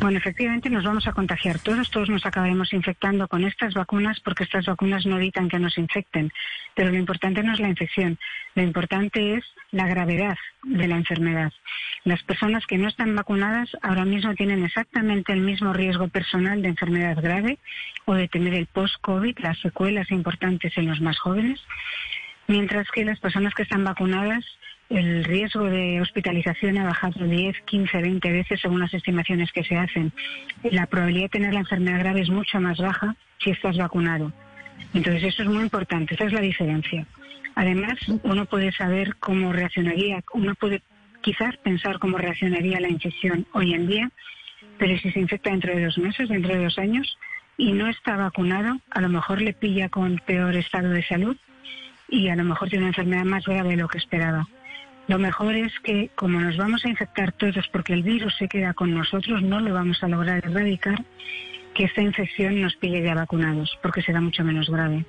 Bueno, efectivamente nos vamos a contagiar todos, todos nos acabaremos infectando con estas vacunas porque estas vacunas no evitan que nos infecten. Pero lo importante no es la infección, lo importante es la gravedad de la enfermedad. Las personas que no están vacunadas ahora mismo tienen exactamente el mismo riesgo personal de enfermedad grave o de tener el post-COVID, las secuelas importantes en los más jóvenes, mientras que las personas que están vacunadas el riesgo de hospitalización ha bajado 10, 15, 20 veces según las estimaciones que se hacen. La probabilidad de tener la enfermedad grave es mucho más baja si estás vacunado. Entonces eso es muy importante, esa es la diferencia. Además, uno puede saber cómo reaccionaría, uno puede quizás pensar cómo reaccionaría la infección hoy en día, pero si se infecta dentro de dos meses, dentro de dos años, y no está vacunado, a lo mejor le pilla con peor estado de salud y a lo mejor tiene una enfermedad más grave de lo que esperaba. Lo mejor es que, como nos vamos a infectar todos porque el virus se queda con nosotros, no lo vamos a lograr erradicar, que esta infección nos pille ya vacunados, porque será mucho menos grave.